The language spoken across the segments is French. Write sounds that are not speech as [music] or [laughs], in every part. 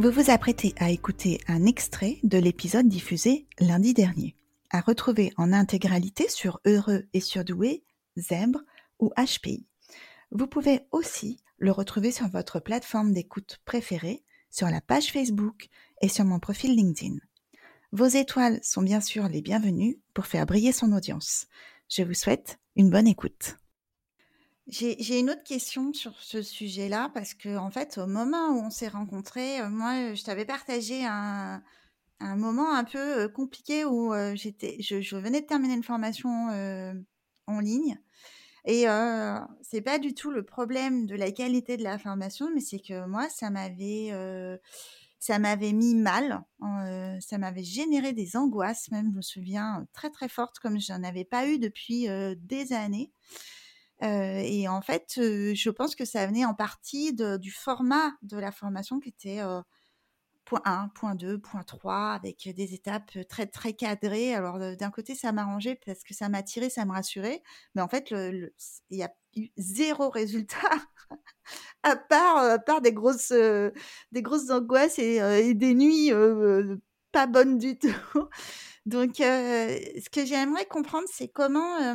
Vous vous apprêtez à écouter un extrait de l'épisode diffusé lundi dernier, à retrouver en intégralité sur Heureux et Surdoué, Zèbre ou HPI. Vous pouvez aussi le retrouver sur votre plateforme d'écoute préférée, sur la page Facebook et sur mon profil LinkedIn. Vos étoiles sont bien sûr les bienvenues pour faire briller son audience. Je vous souhaite une bonne écoute. J'ai une autre question sur ce sujet-là parce que en fait, au moment où on s'est rencontrés, euh, moi, je t'avais partagé un, un moment un peu euh, compliqué où euh, j'étais, je, je venais de terminer une formation en ligne et c'est pas du tout le problème de la qualité de la formation, mais c'est que moi, ça m'avait ça m'avait mis mal, ça m'avait généré des angoisses, même je me souviens très très fortes, comme j'en avais pas eu depuis des années. Et en fait, je pense que ça venait en partie du format de la formation qui était point 1, point 2, point 3, avec des étapes très, très cadrées. Alors, d'un côté, ça m'arrangeait parce que ça m'attirait, ça me rassurait. Mais en fait, il y a eu zéro résultat, [laughs] à part, part des, grosses, des grosses angoisses et, des nuits pas bonnes du [laughs] tout. Donc, ce que j'aimerais comprendre, c'est comment,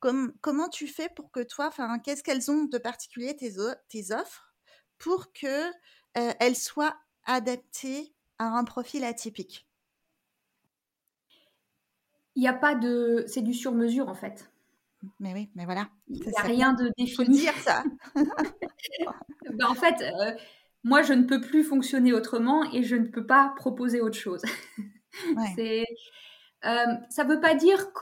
comment tu fais pour que toi, enfin, qu'est-ce qu'elles ont de particulier, tes, tes offres, pour que elles soient adapté à un profil atypique? Il n'y a pas de. C'est du sur-mesure en fait. Mais oui, mais voilà. Il n'y a rien de défini. Dire ça. [laughs] ben, en fait, euh, moi, je ne peux plus fonctionner autrement et je ne peux pas proposer autre chose. Euh, ça ne veut pas dire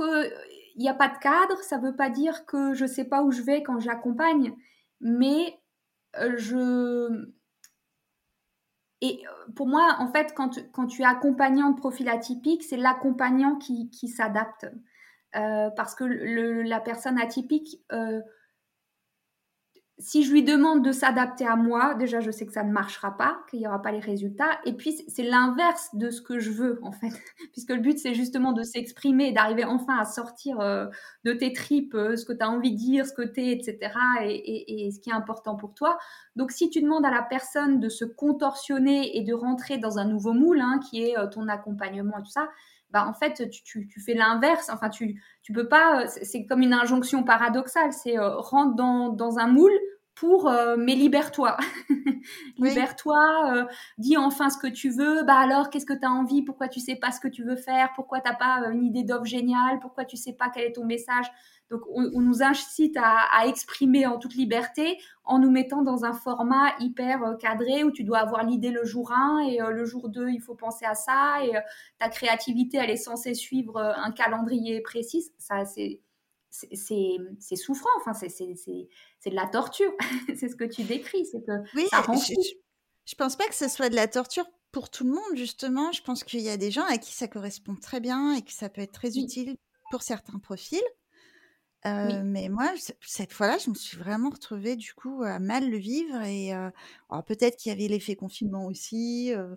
qu'il n'y a pas de cadre, ça ne veut pas dire que je ne sais pas où je vais quand j'accompagne, mais euh, je, et euh, pour moi, en fait, quand tu, es accompagnant de profil atypique, c'est l'accompagnant qui, qui s'adapte. Euh, parce que la personne atypique, si je lui demande de s'adapter à moi, déjà je sais que ça ne marchera pas, qu'il n'y aura pas les résultats. Et puis c'est l'inverse de ce que je veux en fait, [laughs] puisque le but c'est justement de s'exprimer, d'arriver enfin à sortir euh, de tes tripes euh, ce que tu as envie de dire, ce que tu es, etc. Et, ce qui est important pour toi. Donc si tu demandes à la personne de se contorsionner et de rentrer dans un nouveau moule, hein, qui est euh, ton accompagnement et tout ça, bah en fait tu, tu, fais l'inverse. Enfin tu tu peux pas. C'est comme une injonction paradoxale. C'est rentre dans, dans un moule pour euh, mais libère-toi. [laughs] libère-toi, euh, dis enfin ce que tu veux. Bah alors, qu'est-ce que tu as envie? Pourquoi tu sais pas ce que tu veux faire? Pourquoi t'as pas euh, une idée d'offre géniale? Pourquoi tu sais pas quel est ton message? Donc, on, nous incite à, exprimer en toute liberté en nous mettant dans un format hyper cadré où tu dois avoir l'idée le jour 1 et le jour 2, il faut penser à ça et ta créativité, elle est censée suivre un calendrier précis. Ça, c'est c'est souffrant, enfin, c'est de la torture. [laughs] c'est ce que tu décris, c'est que oui, ça rend je, je, pense pas que ce soit de la torture pour tout le monde, justement. Je pense qu'il y a des gens à qui ça correspond très bien et que ça peut être très utile pour certains profils. Euh, mais moi, cette fois-là, je me suis vraiment retrouvée du coup à mal le vivre et euh, peut-être qu'il y avait l'effet confinement aussi. Euh,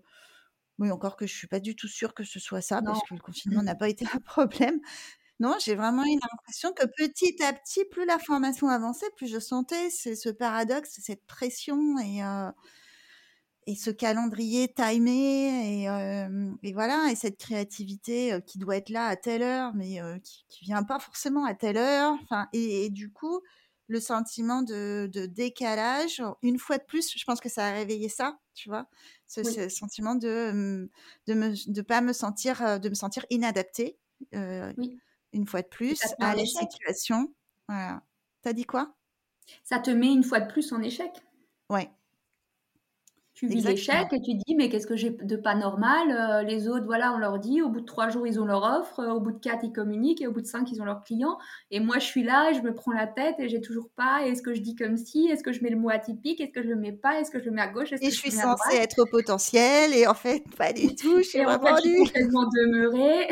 oui, encore que je suis pas du tout sûre que ce soit ça, parce que le confinement n'a pas été [laughs] un problème. Non, j'ai vraiment eu l'impression que petit à petit, plus la formation avançait, plus je sentais ce paradoxe, cette pression et, et ce calendrier timé et, voilà, et cette créativité qui doit être là à telle heure, mais qui, qui vient pas forcément à telle heure. Enfin, et, du coup, le sentiment de, décalage, une fois de plus, je pense que ça a réveillé ça, tu vois, ce, sentiment de de me de pas me sentir de me sentir inadaptée. oui une fois de plus à la situation. Voilà. T'as dit quoi? Ça te met une fois de plus en échec? Ouais. Tu vis l'échec et tu dis mais qu'est-ce que j'ai de pas normal? Euh, Les autres, voilà, on leur dit, au bout de trois jours, ils ont leur offre, euh, au bout de quatre, ils communiquent et au bout de cinq, ils ont leurs clients. Et moi, je suis là et je me prends la tête et j'ai toujours pas. Est-ce que je dis comme si Est-ce que je mets le mot atypique? Est-ce que je le mets pas? Est-ce que je le mets à gauche? Et je, suis censée être au potentiel et en fait, pas du [laughs] tout. Je suis et vraiment en fait, je suis complètement demeurée.